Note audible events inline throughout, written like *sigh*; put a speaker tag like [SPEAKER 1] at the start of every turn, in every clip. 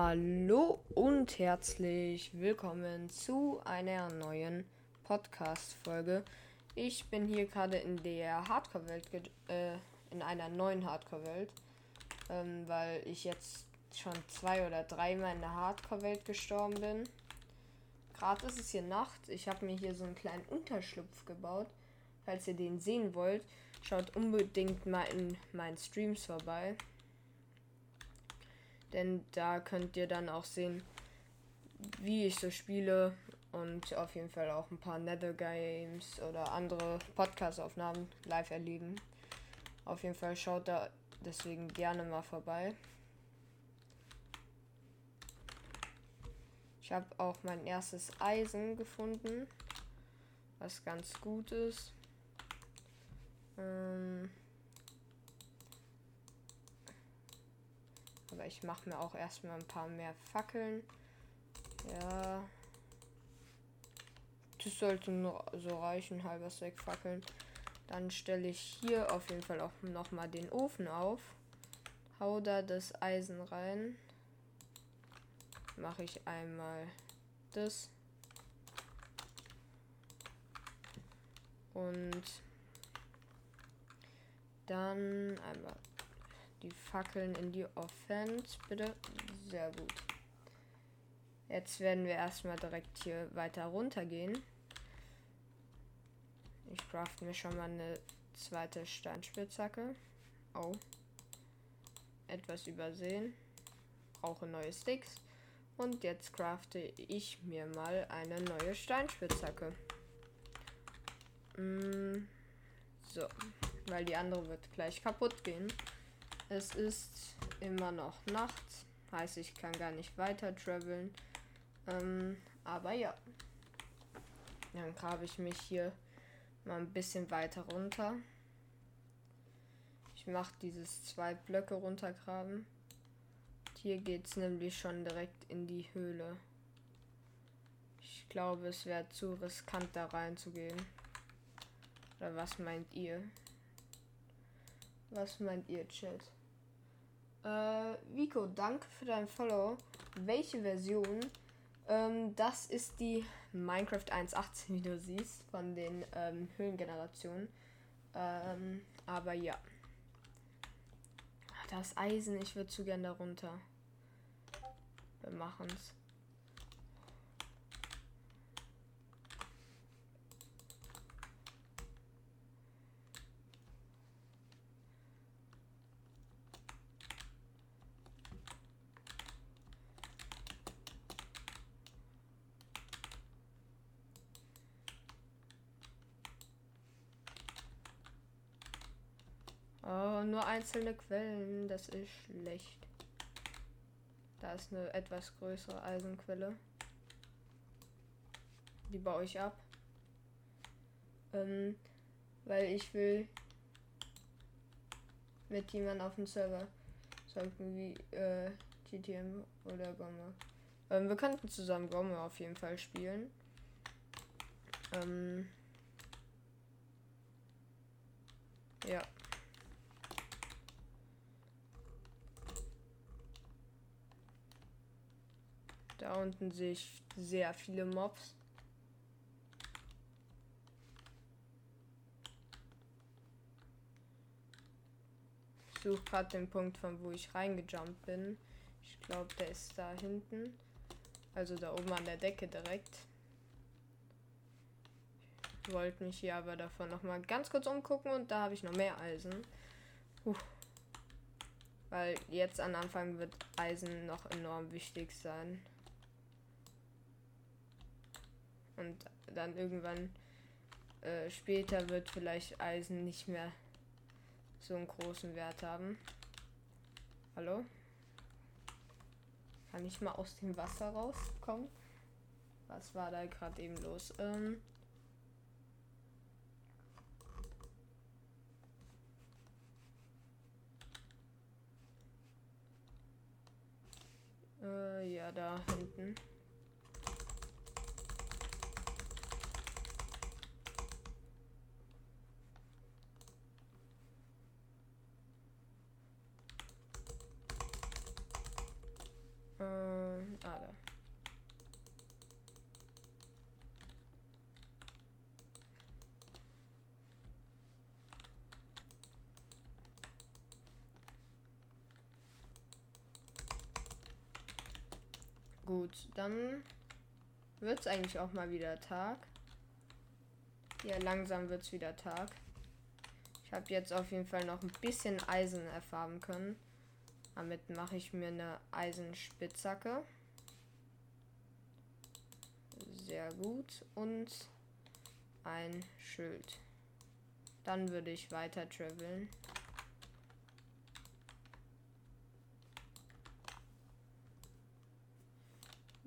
[SPEAKER 1] Hallo und herzlich willkommen zu einer neuen Podcast-Folge. Ich bin hier gerade in der Hardcore-Welt, äh, in einer neuen Hardcore-Welt, ähm, weil ich jetzt schon zwei oder dreimal in der Hardcore-Welt gestorben bin. Gerade ist es hier Nacht. Ich habe mir hier so einen kleinen Unterschlupf gebaut. Falls ihr den sehen wollt, schaut unbedingt mal in meinen Streams vorbei. Denn da könnt ihr dann auch sehen, wie ich so spiele und auf jeden Fall auch ein paar Nether Games oder andere Podcast-Aufnahmen live erleben. Auf jeden Fall schaut da deswegen gerne mal vorbei. Ich habe auch mein erstes Eisen gefunden, was ganz gut ist. Ähm Aber ich mache mir auch erstmal ein paar mehr Fackeln. Ja. Das sollte nur so reichen, halber Stack Fackeln. Dann stelle ich hier auf jeden Fall auch nochmal den Ofen auf. Hau da das Eisen rein. Mache ich einmal das. Und dann einmal die Fackeln in die Offense, bitte. Sehr gut. Jetzt werden wir erstmal direkt hier weiter runter gehen. Ich craft mir schon mal eine zweite Steinspitzhacke. Oh. Etwas übersehen. Brauche neue Sticks. Und jetzt crafte ich mir mal eine neue Steinspitzhacke. Mm, so. Weil die andere wird gleich kaputt gehen. Es ist immer noch Nacht. Heißt, ich kann gar nicht weiter traveln. Ähm, aber ja. Dann grabe ich mich hier mal ein bisschen weiter runter. Ich mache dieses zwei Blöcke runtergraben. Hier geht es nämlich schon direkt in die Höhle. Ich glaube, es wäre zu riskant da reinzugehen. Oder was meint ihr? Was meint ihr, Chat? Äh, Vico, danke für dein Follow. Welche Version? Ähm, das ist die Minecraft 1.18, wie du siehst, von den ähm, Höhlengenerationen. Ähm, aber ja. Das Eisen, ich würde zu gern darunter. Wir machen's. Oh, nur einzelne Quellen, das ist schlecht. Da ist eine etwas größere Eisenquelle. Die baue ich ab. Ähm, weil ich will mit jemandem auf dem Server sollten wie äh, GTM oder Gomme. Ähm, wir könnten zusammen Gomme auf jeden Fall spielen. Ähm, ja. Da unten sehe ich sehr viele Mobs. Ich suche gerade den Punkt, von wo ich reingejumpt bin. Ich glaube, der ist da hinten. Also da oben an der Decke direkt. Ich wollte mich hier aber davon noch mal ganz kurz umgucken und da habe ich noch mehr Eisen. Puh. Weil jetzt am Anfang wird Eisen noch enorm wichtig sein. Und dann irgendwann äh, später wird vielleicht Eisen nicht mehr so einen großen Wert haben. Hallo? Kann ich mal aus dem Wasser rauskommen? Was war da gerade eben los? Ähm äh, ja, da hinten. Ähm, ah, da. Gut, dann wird es eigentlich auch mal wieder Tag. Ja, langsam wird es wieder Tag. Ich habe jetzt auf jeden Fall noch ein bisschen Eisen erfahren können. Damit mache ich mir eine Eisenspitzhacke. Sehr gut. Und ein Schild. Dann würde ich weiter traveln.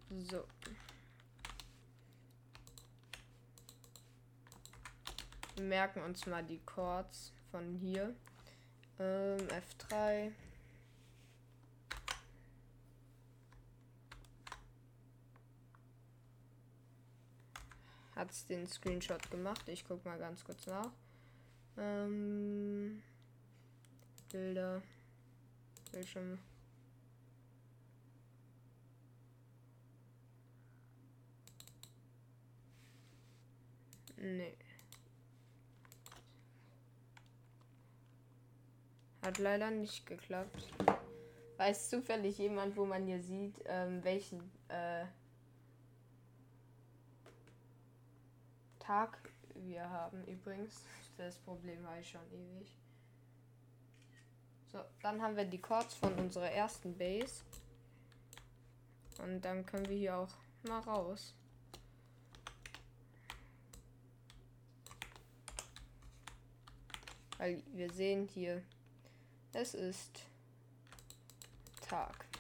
[SPEAKER 1] So. Wir merken uns mal die Chords von hier. Ähm, F3. Hat den Screenshot gemacht? Ich guck mal ganz kurz nach. Ähm, Bilder. Bildschirm. Nee. Hat leider nicht geklappt. Weiß zufällig jemand, wo man hier sieht, ähm, welchen äh, Tag wir haben übrigens. Das Problem war ich schon ewig. So, dann haben wir die Chords von unserer ersten Base. Und dann können wir hier auch mal raus. Weil wir sehen hier, es ist Tag.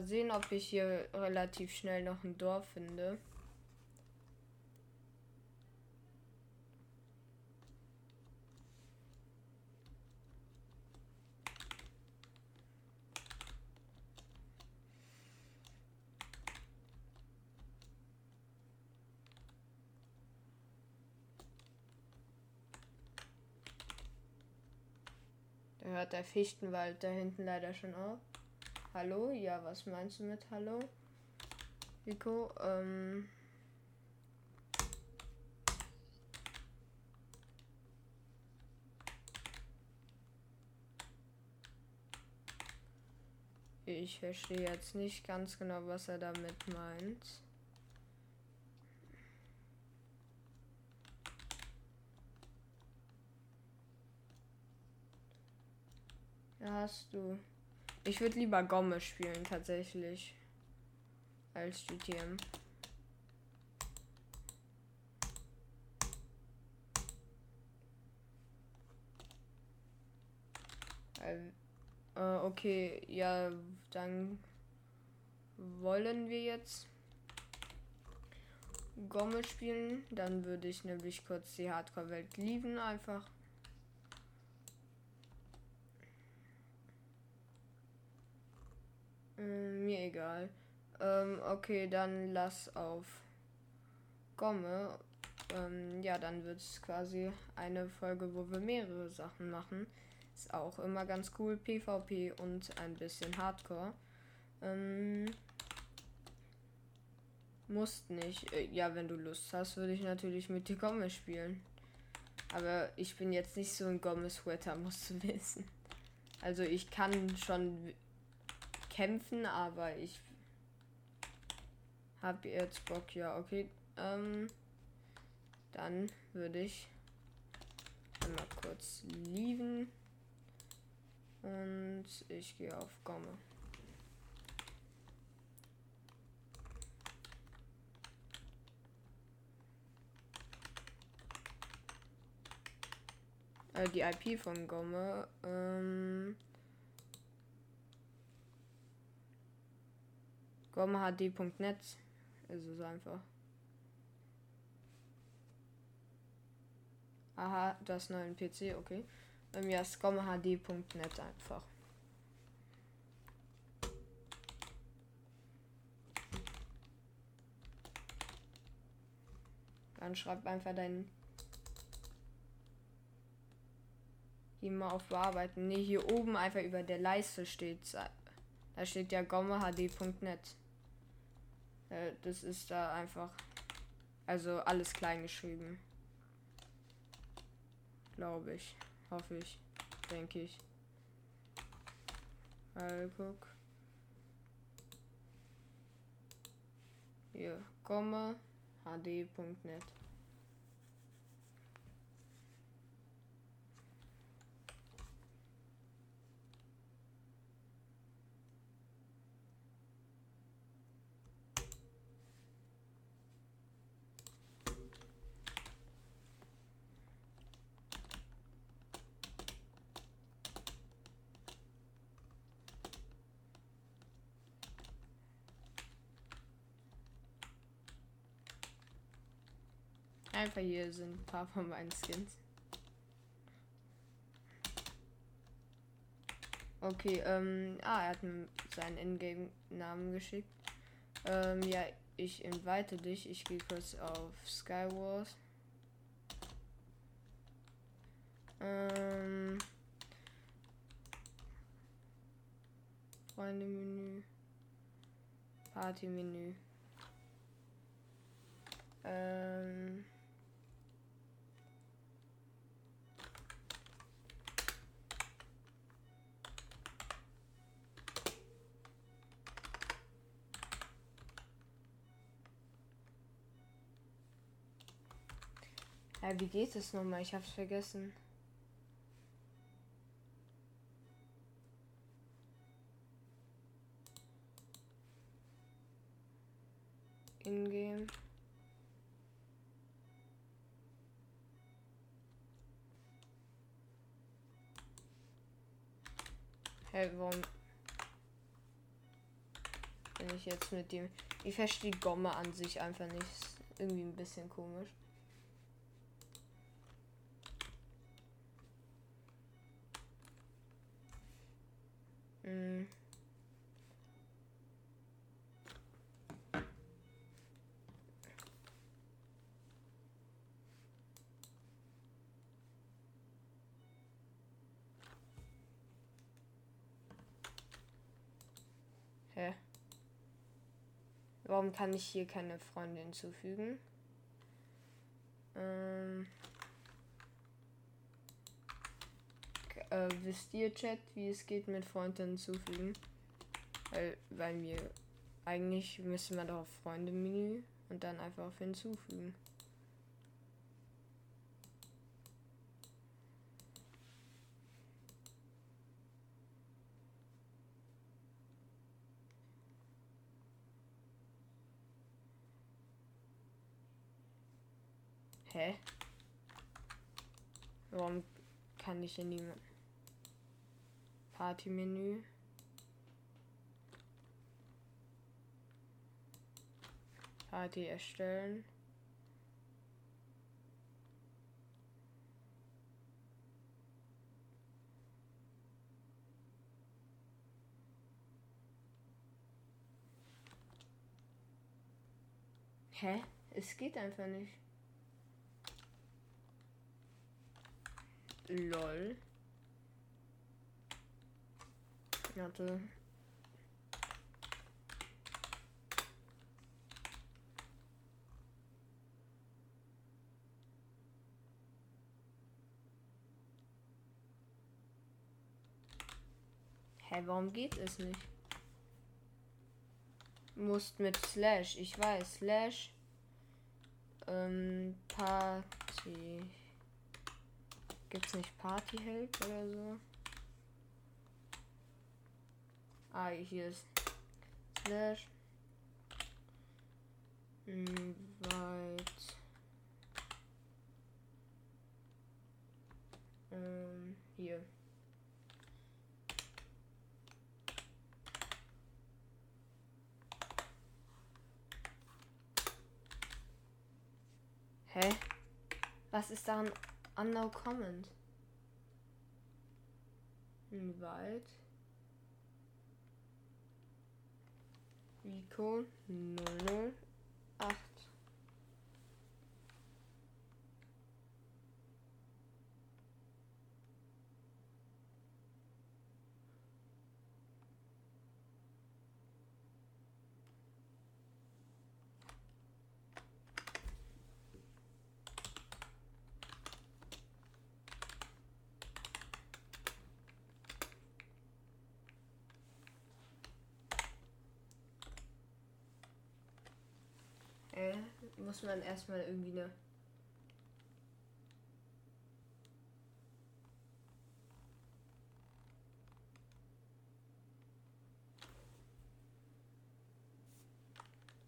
[SPEAKER 1] Mal sehen, ob ich hier relativ schnell noch ein Dorf finde. Da hört der Fichtenwald da hinten leider schon auf. Hallo? Ja, was meinst du mit Hallo? Rico, ähm. Ich verstehe jetzt nicht ganz genau, was er damit meint. Ja, hast du. Ich würde lieber Gomme spielen, tatsächlich. Als GTM. Äh, okay, ja, dann wollen wir jetzt Gomme spielen. Dann würde ich nämlich kurz die Hardcore-Welt lieben, einfach. Mm, mir egal. Ähm, okay, dann lass auf Gomme. Ähm, ja, dann wird es quasi eine Folge, wo wir mehrere Sachen machen. Ist auch immer ganz cool. PvP und ein bisschen Hardcore. Ähm, musst nicht. Äh, ja, wenn du Lust hast, würde ich natürlich mit dir Gomme spielen. Aber ich bin jetzt nicht so ein Gomme-Sweater, *laughs* musst du wissen. Also ich kann schon kämpfen, aber ich habe jetzt Bock, ja, okay. Ähm, dann würde ich einmal kurz lieben und ich gehe auf Gomme. Äh, die IP von Gomme. Ähm, gommhd.net ist es einfach. Aha, das neue PC, okay. Bei mir ist gommhd.net einfach. Dann schreib einfach deinen mal auf bearbeiten. Ne, hier oben einfach über der Leiste steht. Da steht ja gommehd.net. Äh, das ist da einfach. Also alles klein geschrieben. Glaube ich. Hoffe ich. Denke ich. Mal guck. Hier, komme hd.net. Einfach hier sind ein paar von meinen Skins. Okay, ähm, ah, er hat mir seinen Ingame-Namen geschickt. Ähm, ja, ich invite dich. Ich gehe kurz auf Skywars. Ähm, Freunde-Menü. Party-Menü. Ähm, Ja, wie geht es nochmal? Ich hab's vergessen. Ingame. Hey, warum bin ich jetzt mit dem... Ich verstehe Gomme an sich einfach nicht. Ist irgendwie ein bisschen komisch. Mm. Hä? Kann ich hier keine Freunde hinzufügen? Ähm äh, wisst ihr, Chat, wie es geht mit Freunden hinzufügen? Weil, weil mir eigentlich müsste man doch auf Freunde-Menü und dann einfach auf hinzufügen. Hä? Warum kann ich hier niemand? Partymenü. Party erstellen. Hä? Es geht einfach nicht. Lol. Warte. Hä, warum geht es nicht? Musst mit Slash, ich weiß, Slash ähm, Party. Gibt's nicht Partyheld oder so? Ah, hier ist Slash. Weit. Ähm, hier. Hä? Was ist da ein Unknown Comment? Weit. Rico 008. muss man erstmal irgendwie eine.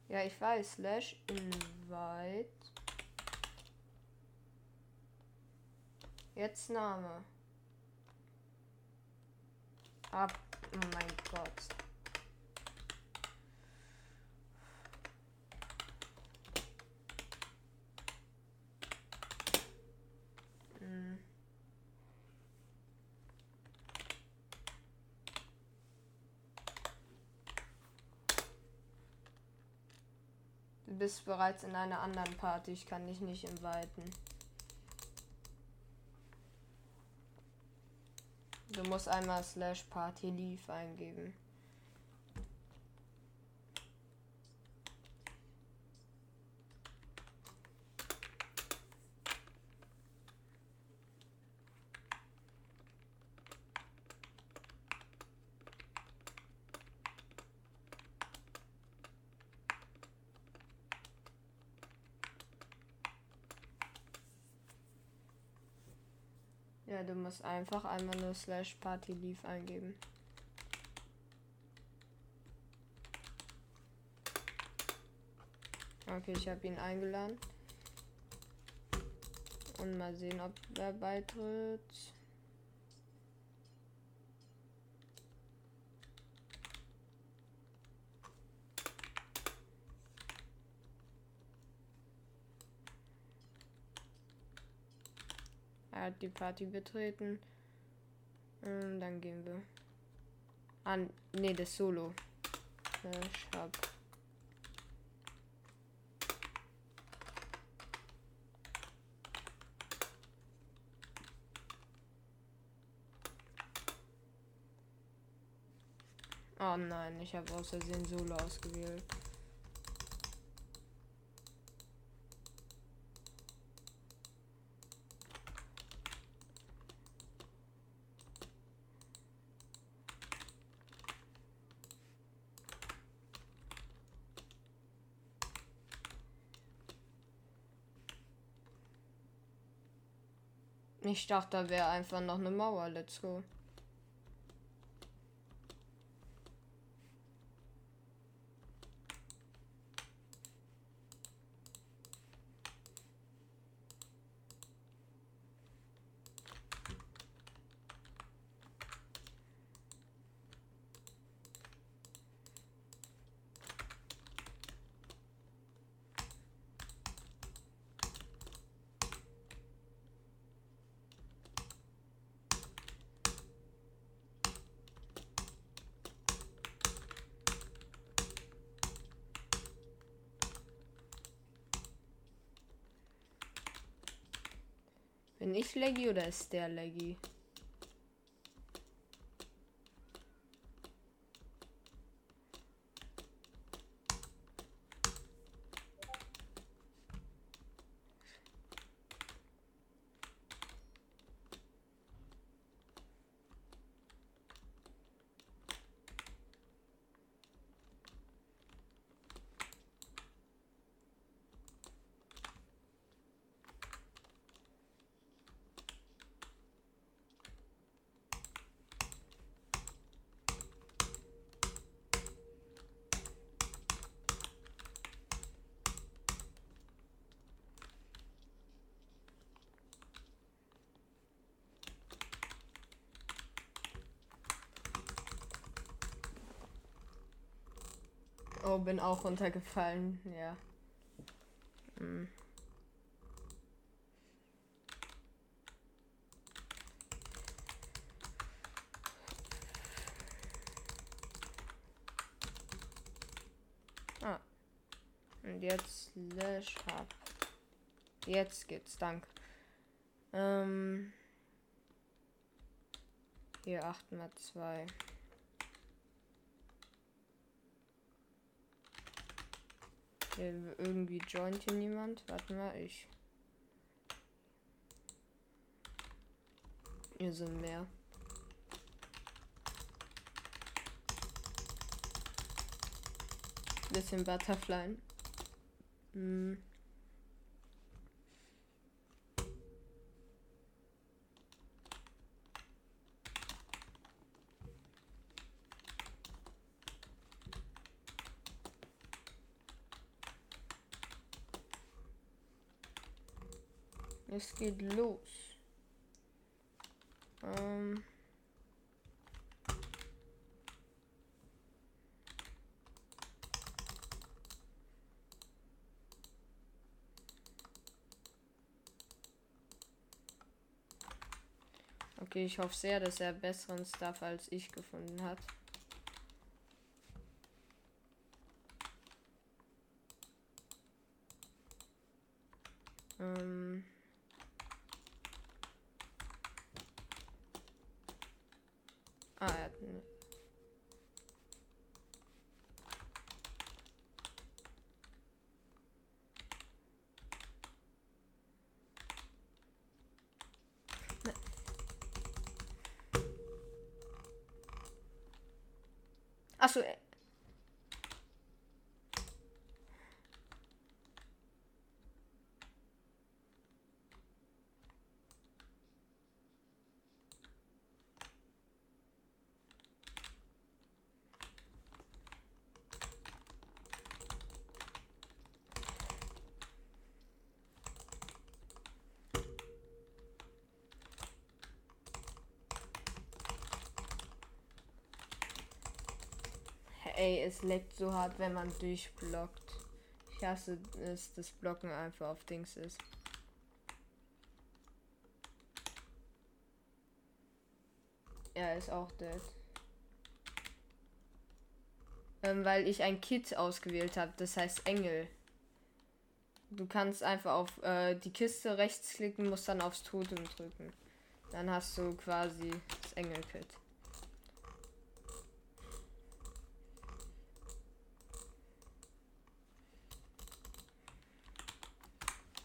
[SPEAKER 1] Ja, ich weiß. Slash invite. Jetzt Name. Ab. Oh mein Gott. Hm. Du bist bereits in einer anderen Party. Ich kann dich nicht inviten. Du musst einmal slash party leave eingeben. Musst einfach einmal nur slash party leave eingeben. Okay, ich habe ihn eingeladen. Und mal sehen, ob er beitritt. Die Party betreten. Und dann gehen wir. An. Nee, das Solo. Ich hab. Oh nein, ich habe aus Versehen Solo ausgewählt. Ich dachte, da wäre einfach noch eine Mauer. Let's go. Bin ich laggy oder ist der laggy? Bin auch runtergefallen, ja. Hm. Ah. Und jetzt Slash Hub. Jetzt geht's, danke. Ähm. Hier 8 mal 2. Hier irgendwie joint hier niemand. Warte mal, ich. Hier sind mehr. Bisschen Butterfly. Hm. Es geht los. Ähm. Okay, ich hoffe sehr, dass er besseren Stuff als ich gefunden hat. Ähm. Ah, er hat eine Achso. äh, Ey, es leckt so hart, wenn man durchblockt. Ich hasse es, das Blocken einfach auf Dings ist. Er ist auch dead. Ähm, weil ich ein Kit ausgewählt habe, das heißt Engel. Du kannst einfach auf äh, die Kiste rechts klicken, musst dann aufs Totem drücken. Dann hast du quasi das Engel-Kit.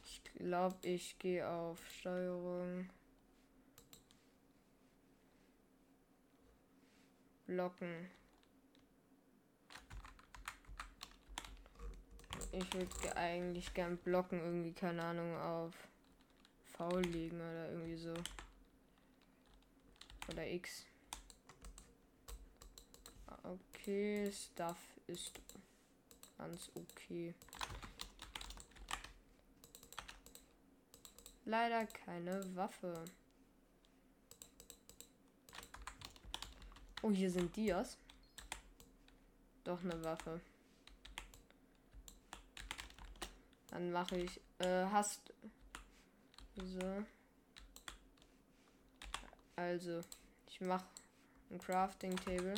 [SPEAKER 1] Ich glaube, ich gehe auf Steuerung. Blocken. Ich würde eigentlich gern blocken, irgendwie, keine Ahnung, auf V liegen oder irgendwie so. Oder X. Okay, Stuff ist ganz okay. Leider keine Waffe. Oh, hier sind Dias. Doch eine Waffe. Dann mache ich. Äh, hast. So. Also, ich mache ein Crafting Table.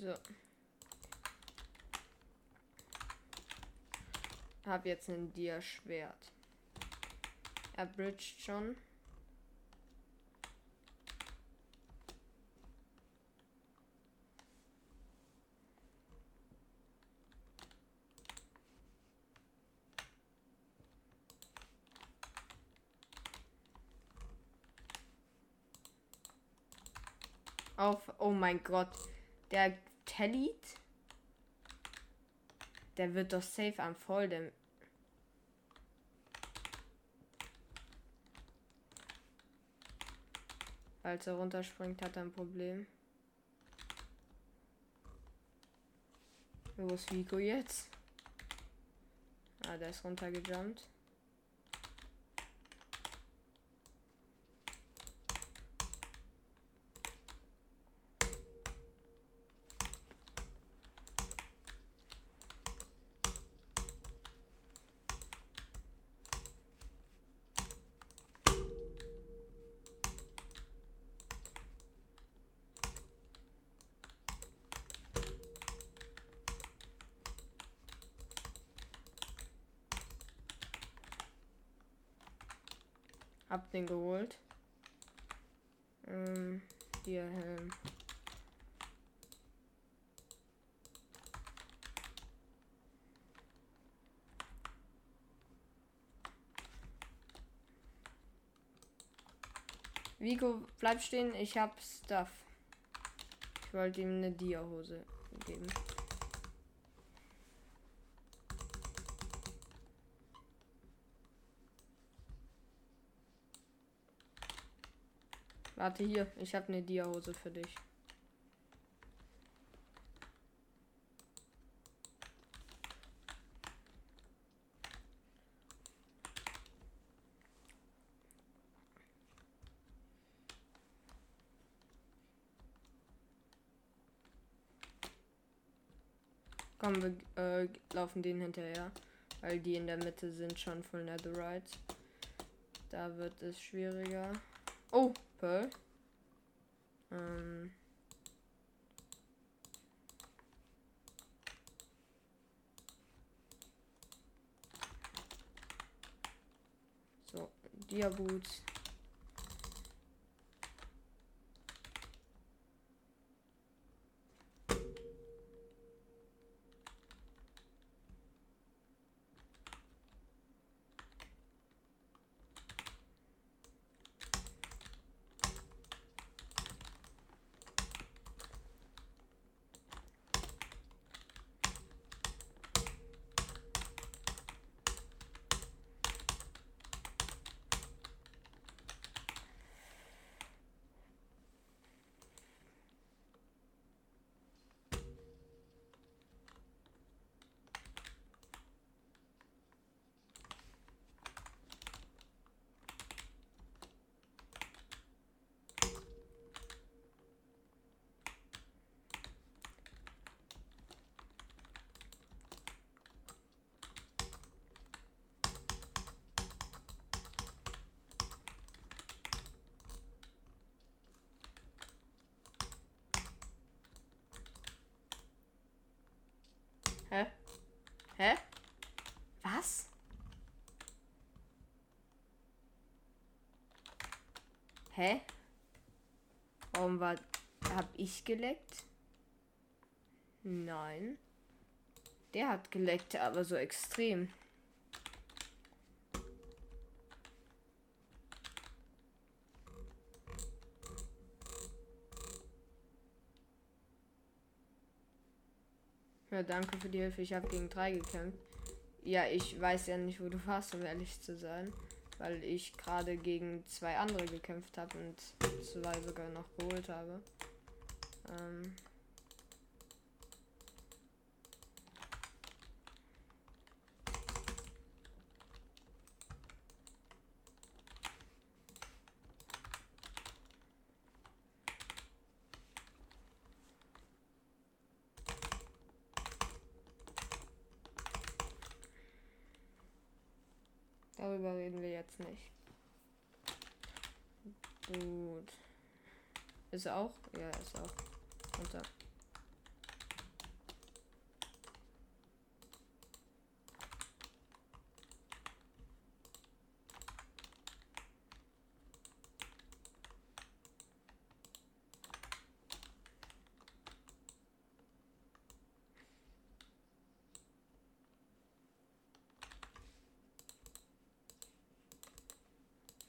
[SPEAKER 1] So. Hab jetzt ein Dia-Schwert. Er bridged schon. Auf, oh mein Gott. Der Tellit. Der wird doch safe am Voll, dem. Als er runterspringt, hat er ein Problem. Wo ist Vico jetzt? Ah, der ist runtergejumpt. Hab den geholt. Ähm, hier Helm. Vigo, bleib stehen, ich hab Stuff. Ich wollte ihm eine Dia-Hose geben. Warte hier, ich habe eine Dia-Hose für dich. Komm, wir äh, laufen denen hinterher. Weil die in der Mitte sind schon voll Netherite. Da wird es schwieriger. Oh, Pearl. Ähm. So, Diaboots. Hä? Hä? Was? Hä? Warum war. Hab ich geleckt? Nein. Der hat geleckt, aber so extrem. Danke für die Hilfe. Ich habe gegen drei gekämpft. Ja, ich weiß ja nicht, wo du warst, um ehrlich zu sein. Weil ich gerade gegen zwei andere gekämpft habe und zwei sogar noch geholt habe. Ähm. Darüber reden wir jetzt nicht. Gut. Ist er auch? Ja, ist auch. Runter.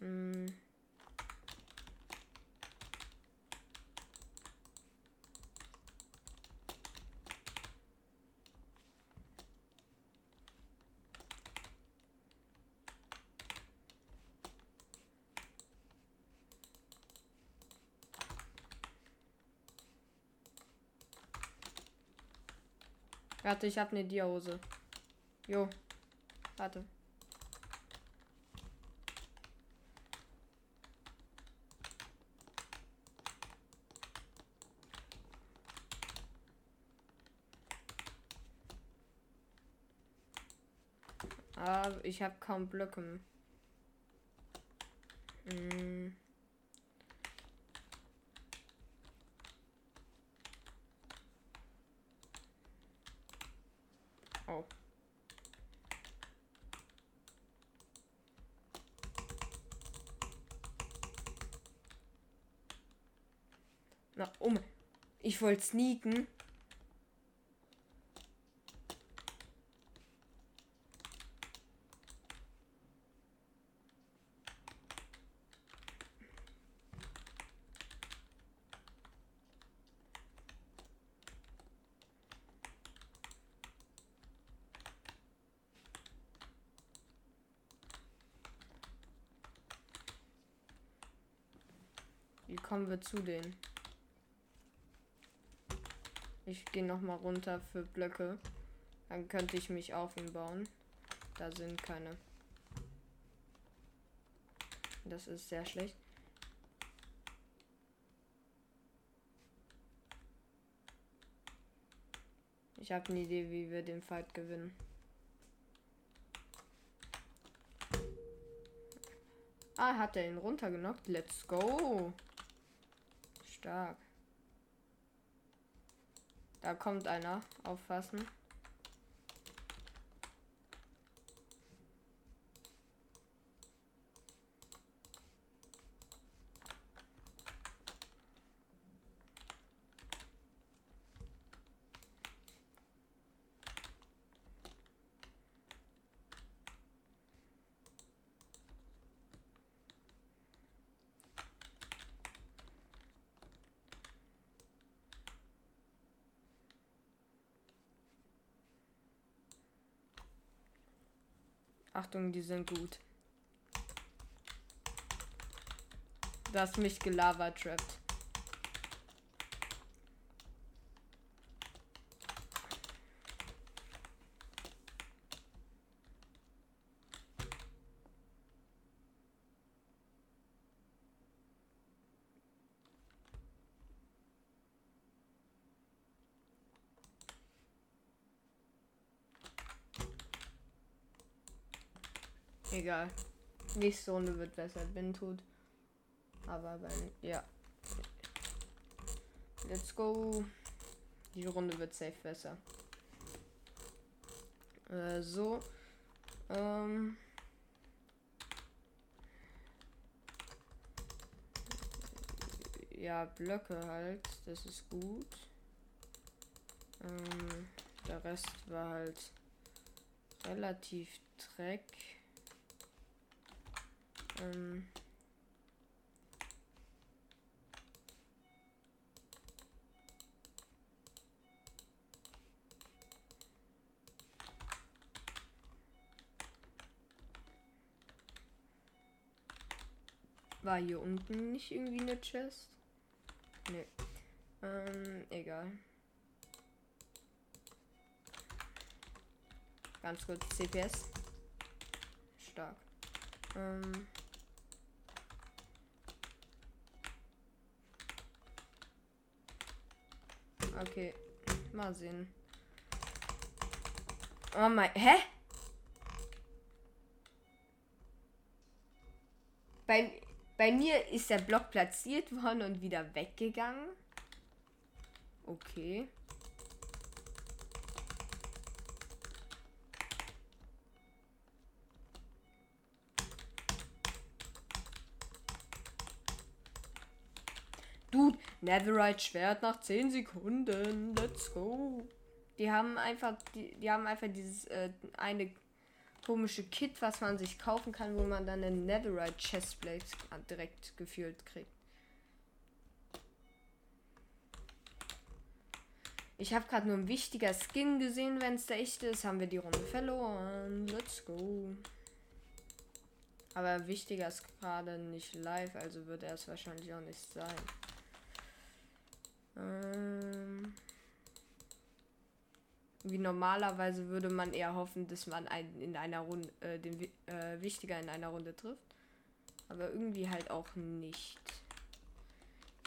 [SPEAKER 1] Hm. Warte, ich habe eine Diahose. Jo. Warte. Aber ich habe kaum Blöcke. Hm. Oh. Na, um. Wollte sneaken. Wie kommen wir zu denen. Ich gehe noch mal runter für Blöcke. Dann könnte ich mich auf ihn bauen. Da sind keine. Das ist sehr schlecht. Ich habe eine Idee, wie wir den Fight gewinnen. Ah, hat er ihn runtergenockt? Let's go. Stark. Da kommt einer. Aufpassen. Achtung, die sind gut. Das mich gelava trappt. Egal. Nächste Runde wird besser. Bin tot. Aber wenn. Ja. Let's go. Die Runde wird safe besser. Äh, so. Ähm. Ja, Blöcke halt. Das ist gut. Ähm, der Rest war halt relativ dreck. Ähm War hier unten nicht irgendwie eine Chest? Nee. Ähm, egal. Ganz kurz CPS. Stark. Ähm. Okay, mal sehen. Oh mein, hä? Bei, bei mir ist der Block platziert worden und wieder weggegangen. Okay. Dude, Netherite Schwert nach 10 Sekunden. Let's go. Die haben einfach, die, die haben einfach dieses äh, eine komische Kit, was man sich kaufen kann, wo man dann eine Netherite Chestplate direkt gefühlt kriegt. Ich habe gerade nur ein wichtiger Skin gesehen, wenn es der echte ist, haben wir die Runde verloren. Let's go. Aber wichtiger ist gerade nicht live, also wird er es wahrscheinlich auch nicht sein. Ähm, wie normalerweise würde man eher hoffen, dass man einen in einer Runde, äh, den äh, Wichtiger in einer Runde trifft. Aber irgendwie halt auch nicht.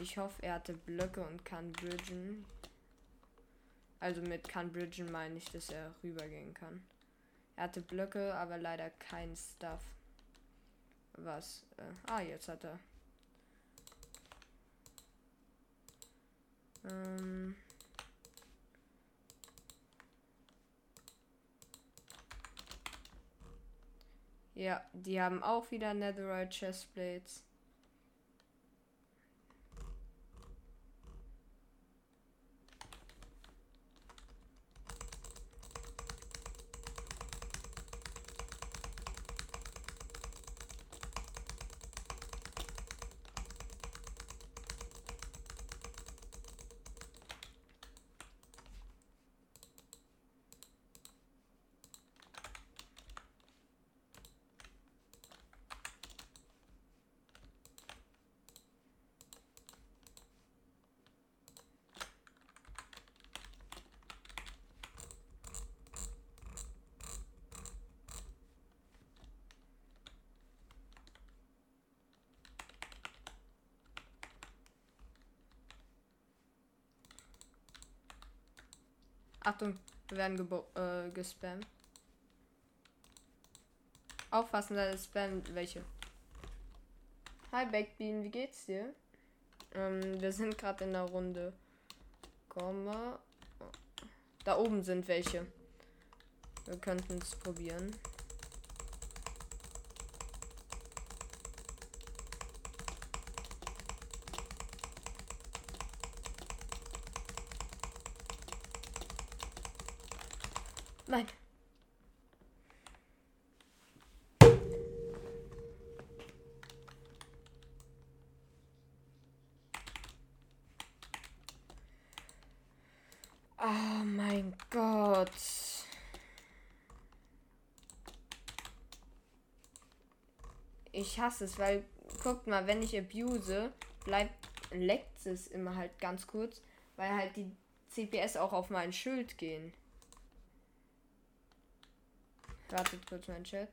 [SPEAKER 1] Ich hoffe, er hatte Blöcke und kann bridgen. Also mit kann bridgen meine ich, dass er rübergehen kann. Er hatte Blöcke, aber leider kein Stuff. Was? Äh, ah, jetzt hat er Ähm ja, die haben auch wieder Netherite Chestplates. Achtung, wir werden äh, gespammt. Aufpassen, da ist Spam welche. Hi Backbean, wie geht's dir? Ähm, wir sind gerade in der Runde. Komm mal. Da oben sind welche. Wir könnten es probieren. Nein. Oh mein Gott. Ich hasse es, weil guckt mal, wenn ich abuse, bleibt leckt es immer halt ganz kurz, weil halt die CPS auch auf mein Schild gehen. Wartet kurz mein Chat.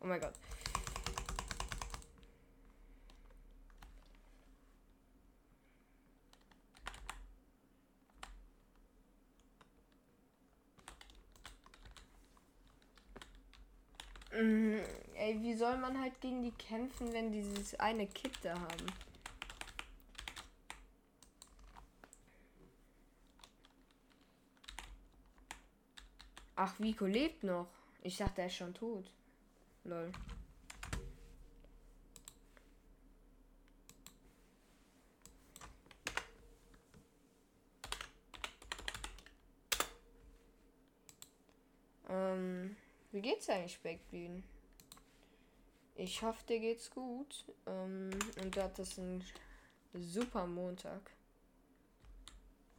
[SPEAKER 1] Oh mein Gott. Ey, wie soll man halt gegen die kämpfen, wenn dieses eine Kit da haben? Ach, Vico lebt noch. Ich dachte, er ist schon tot. Lol. Ähm, wie geht's eigentlich, Backbean? Ich hoffe, dir geht's gut. Ähm, und du hattest einen super Montag.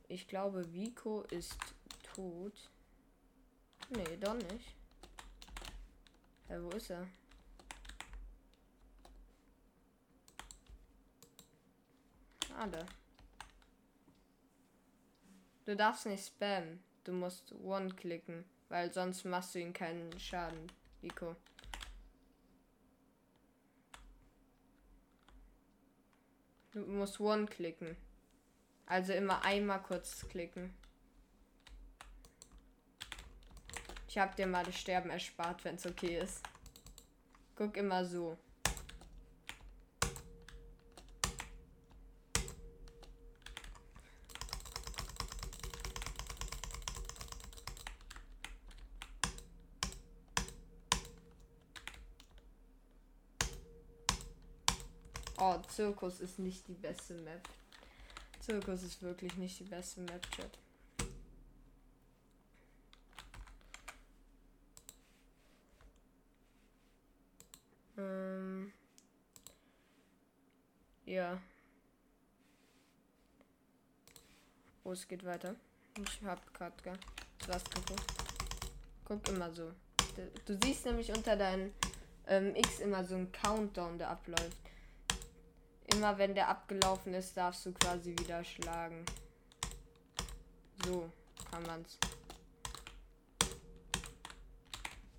[SPEAKER 1] Ich glaube, Vico ist tot. Nee, doch nicht. Ja, wo ist er? Ah, da. Du darfst nicht spammen. Du musst One klicken, weil sonst machst du ihm keinen Schaden, Nico. Du musst One klicken. Also immer einmal kurz klicken. Ich hab dir mal das Sterben erspart, wenn es okay ist. Guck immer so. Oh, Zirkus ist nicht die beste Map. Zirkus ist wirklich nicht die beste Map, Chat. Ähm ja. Oh, es geht weiter. Ich hab grad was geguckt. Guck immer so. Du siehst nämlich unter deinem ähm, X immer so ein Countdown, der abläuft. Immer wenn der abgelaufen ist, darfst du quasi wieder schlagen. So kann man's.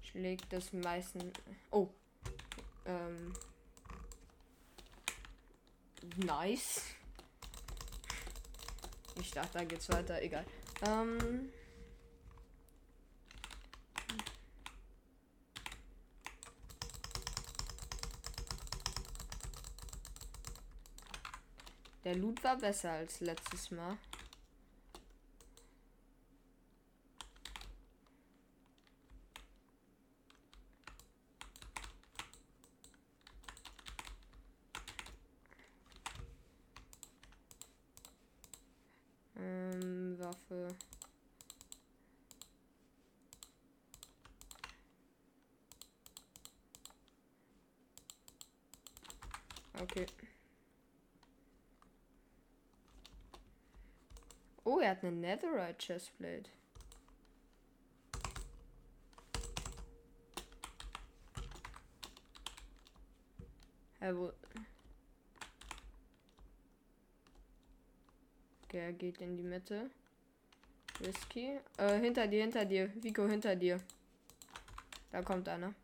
[SPEAKER 1] Schlägt das meisten. Oh, ähm. Nice. Ich dachte, da geht's weiter. Egal. Ähm. Der Loot war besser als letztes Mal. Okay. Eine Netherite Chestplate. Er wo. Okay, er geht in die Mitte. Risky. Äh, hinter dir, hinter dir. Vico, hinter dir. Da kommt einer.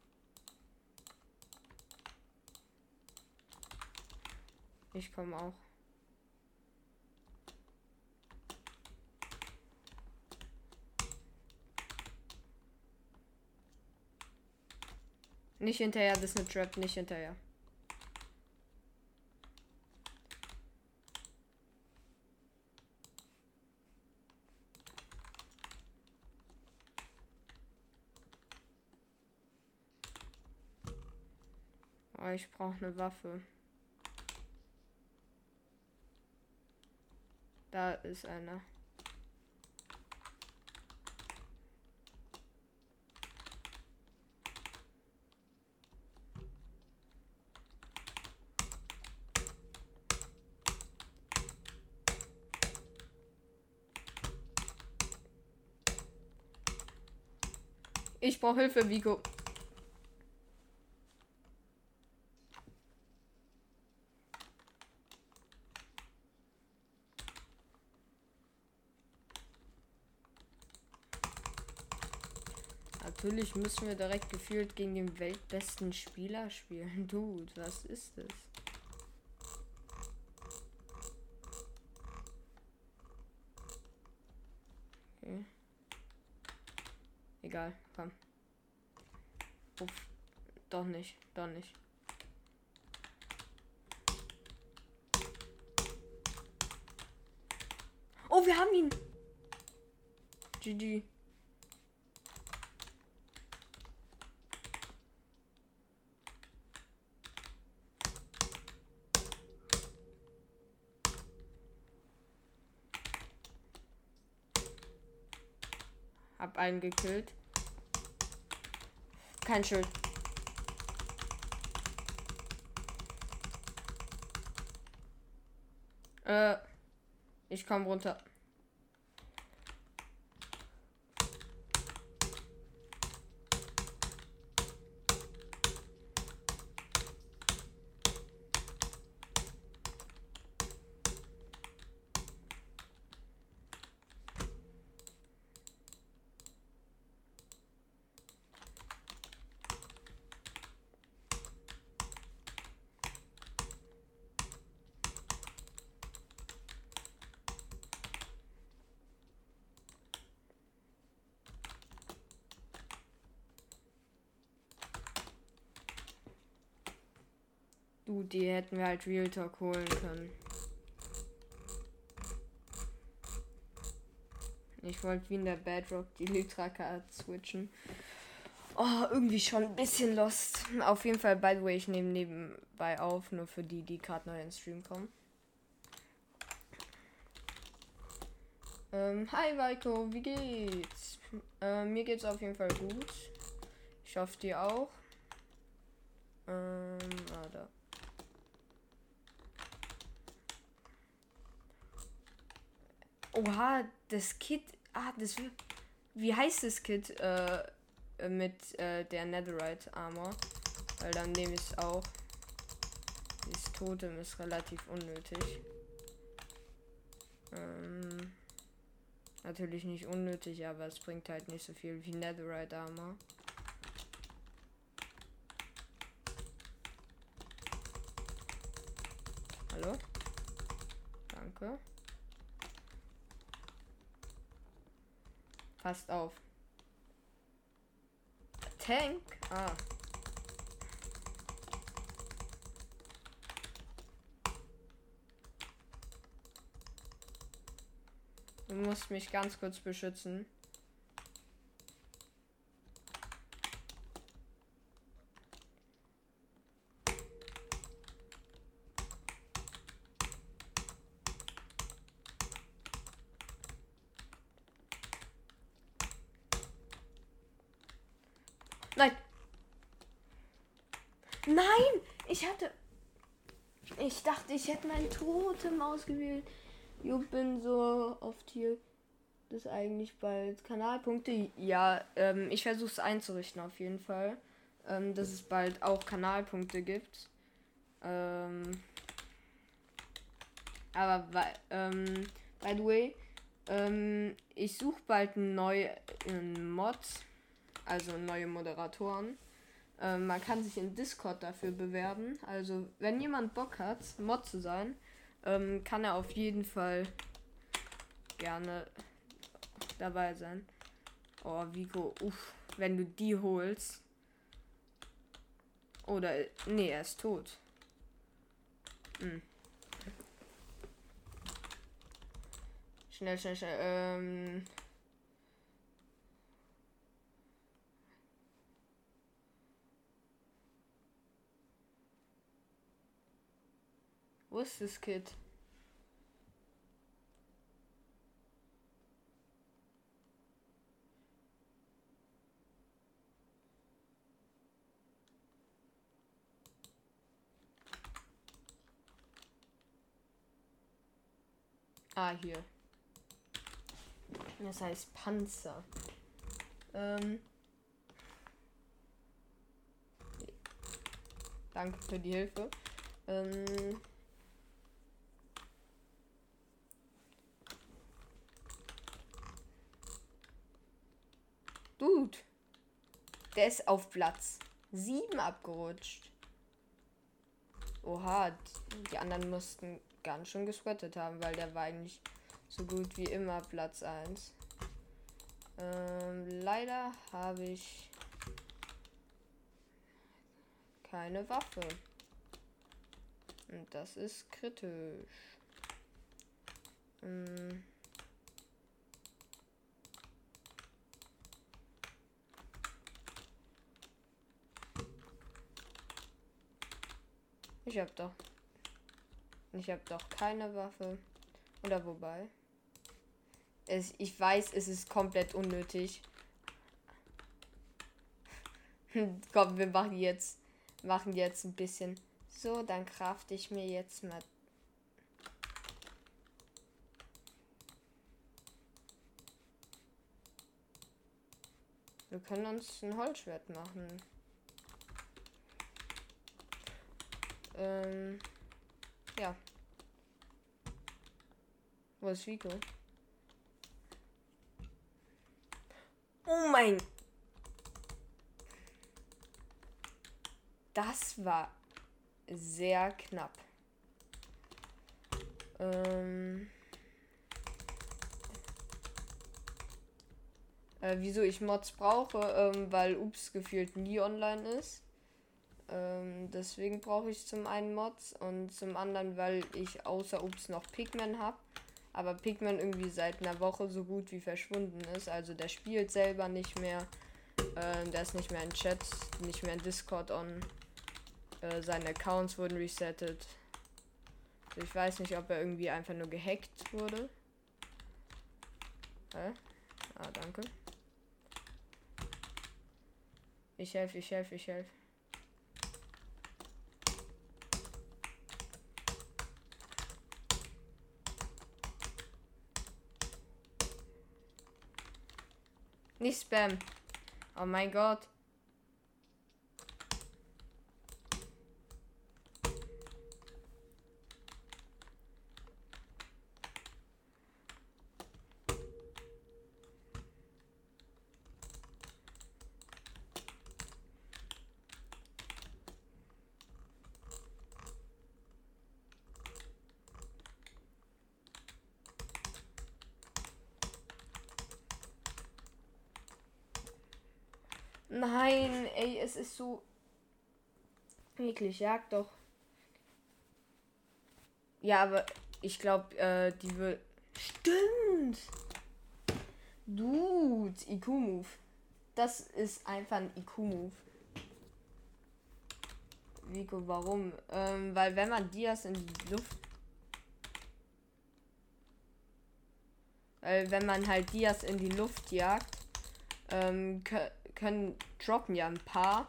[SPEAKER 1] Ich komme auch. Nicht hinterher, das ist eine Trap, nicht hinterher. Oh, ich brauche eine Waffe. Da ist einer. Ich brauche Hilfe, Vico. Natürlich müssen wir direkt gefühlt gegen den weltbesten Spieler spielen. Dude, was ist das? Okay. Egal, komm. Doch nicht, doch nicht. Oh, wir haben ihn. GG. Hab einen gekillt. Kein Schild. Äh, ich komm runter. Die hätten wir halt Real Talk holen können. Ich wollte wie in der Bedrock die Lytra-Card switchen. Oh, irgendwie schon ein bisschen lost. Auf jeden Fall, by the way, ich nehme nebenbei auf, nur für die, die gerade neu ins Stream kommen. Ähm, hi Weiko, wie geht's? Ähm, mir geht's auf jeden Fall gut. Ich hoffe dir auch. Ähm, ah, da. Oha, das Kit. Ah, das. Wie heißt das Kit äh, mit äh, der Netherite Armor? Weil dann nehme ich es auch. Dieses Totem ist relativ unnötig. Ähm, natürlich nicht unnötig, aber es bringt halt nicht so viel wie Netherite Armor. Hallo? Danke. Passt auf. Tank? Ah. Du musst mich ganz kurz beschützen. Nein. Nein, ich hatte. Ich hätte mein Totem ausgewählt. Ich bin so oft hier. Das ist eigentlich bald Kanalpunkte. Ja, ähm, ich versuche es einzurichten auf jeden Fall. Ähm, dass es bald auch Kanalpunkte gibt. Ähm, aber ähm, by the way, ähm, ich suche bald einen neuen Mod also neue Moderatoren. Ähm, man kann sich in Discord dafür bewerben. Also wenn jemand Bock hat, Mod zu sein, ähm, kann er auf jeden Fall gerne dabei sein. Oh, Vico, uff, wenn du die holst. Oder. Nee, er ist tot. Hm. Schnell, schnell, schnell. Ähm. Wo ist das Kid? Ah, hier. Das heißt Panzer. Ähm. Danke für die Hilfe. Ähm. Dude. Der ist auf Platz 7 abgerutscht. Oha, die anderen mussten ganz schön gesweatet haben, weil der war eigentlich so gut wie immer Platz 1. Ähm, leider habe ich keine Waffe. Und das ist kritisch. Ähm ich hab doch ich habe doch keine Waffe. Oder wobei. Es, ich weiß, es ist komplett unnötig. *laughs* Komm, wir machen jetzt, machen jetzt ein bisschen. So, dann kraft ich mir jetzt mal. Wir können uns ein Holzschwert machen. Ähm. Ja. Wo ist Rico? Oh mein. Das war sehr knapp. Ähm. Äh, wieso ich Mods brauche, ähm, weil Ups gefühlt nie online ist. Ähm, deswegen brauche ich zum einen Mods und zum anderen, weil ich außer Ups noch Pigman habe. Aber Pigman irgendwie seit einer Woche so gut wie verschwunden ist. Also der spielt selber nicht mehr. Äh, der ist nicht mehr in Chat, nicht mehr in Discord on. Äh, seine Accounts wurden resettet. Also ich weiß nicht, ob er irgendwie einfach nur gehackt wurde. Hä? Ah, danke. Ich helfe, ich helfe, ich helfe. Nicht Spam. Oh mein Gott. Nein, ey, es ist so eklig. Jagd doch. Ja, aber ich glaube, äh, die will. Stimmt! Dude, IQ-Move. Das ist einfach ein IQ-Move. Vico, warum? Ähm, weil wenn man Dias in die Luft. Weil wenn man halt Dias in die Luft jagt, ähm, können droppen ja ein paar.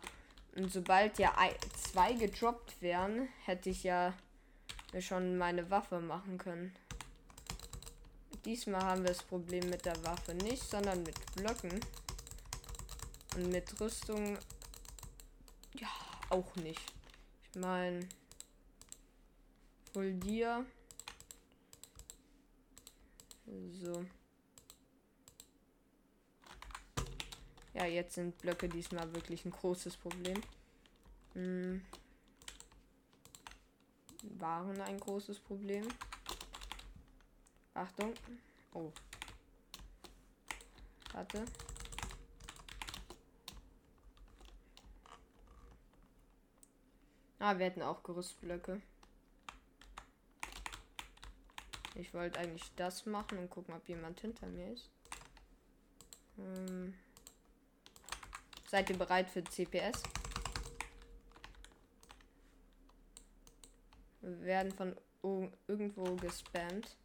[SPEAKER 1] Und sobald ja zwei gedroppt wären, hätte ich ja schon meine Waffe machen können. Diesmal haben wir das Problem mit der Waffe nicht, sondern mit Blöcken. Und mit Rüstung. Ja, auch nicht. Ich meine. Hol dir. So. Ja, jetzt sind Blöcke diesmal wirklich ein großes Problem. Hm. Waren ein großes Problem. Achtung. Oh. Warte. Ah, wir hätten auch Gerüstblöcke. Ich wollte eigentlich das machen und gucken, ob jemand hinter mir ist. Hm. Seid ihr bereit für CPS? Wir werden von irgendwo gespammt.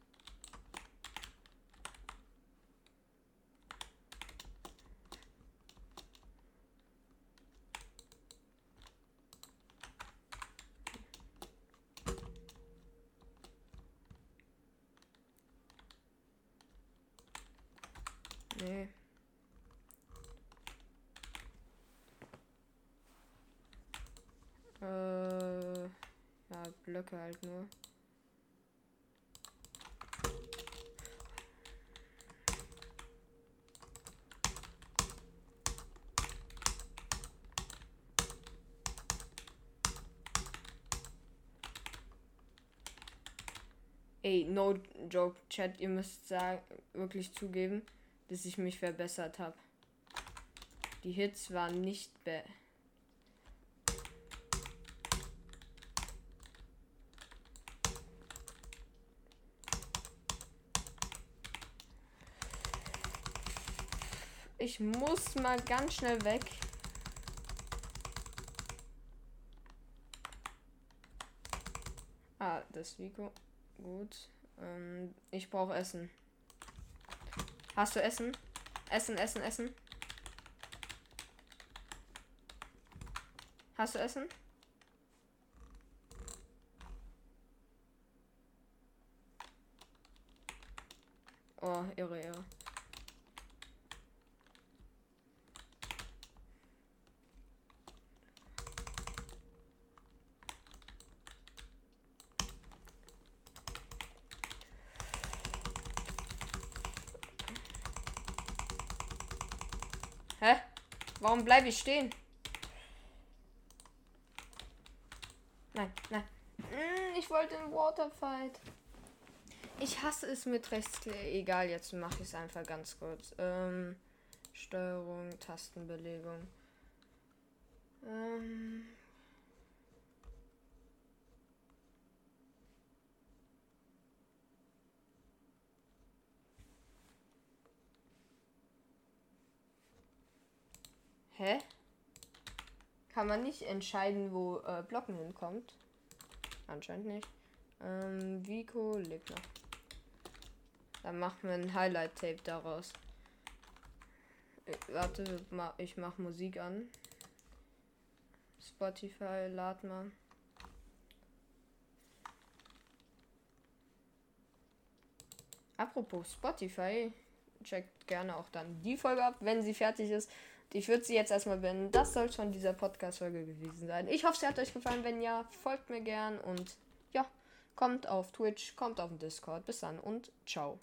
[SPEAKER 1] Nee. Äh, ja, Blöcke halt nur. Ey, no joke, Chat, ihr müsst sagen, wirklich zugeben, dass ich mich verbessert habe. Die Hits waren nicht be Ich muss mal ganz schnell weg. Ah, das Vico. Gut. Ähm, ich brauche Essen. Hast du Essen? Essen, Essen, Essen. Hast du Essen? Oh, irre, irre. Hä? Bleibe ich stehen? Nein, nein. Hm, ich wollte einen Waterfight. Ich hasse es mit Rechtsklick. Egal, jetzt mache ich es einfach ganz kurz. Ähm, Steuerung, Tastenbelegung. Ähm. Hä? Kann man nicht entscheiden, wo äh, Blocken hinkommt? Anscheinend nicht. Ähm, Vico lebt noch. Dann machen wir ein Highlight-Tape daraus. Ich, warte, ich mach Musik an. Spotify, lad mal. Apropos Spotify, checkt gerne auch dann die Folge ab, wenn sie fertig ist. Ich würde sie jetzt erstmal beenden. Das soll schon dieser Podcast-Folge gewesen sein. Ich hoffe, sie hat euch gefallen. Wenn ja, folgt mir gern und ja, kommt auf Twitch, kommt auf den Discord. Bis dann und ciao.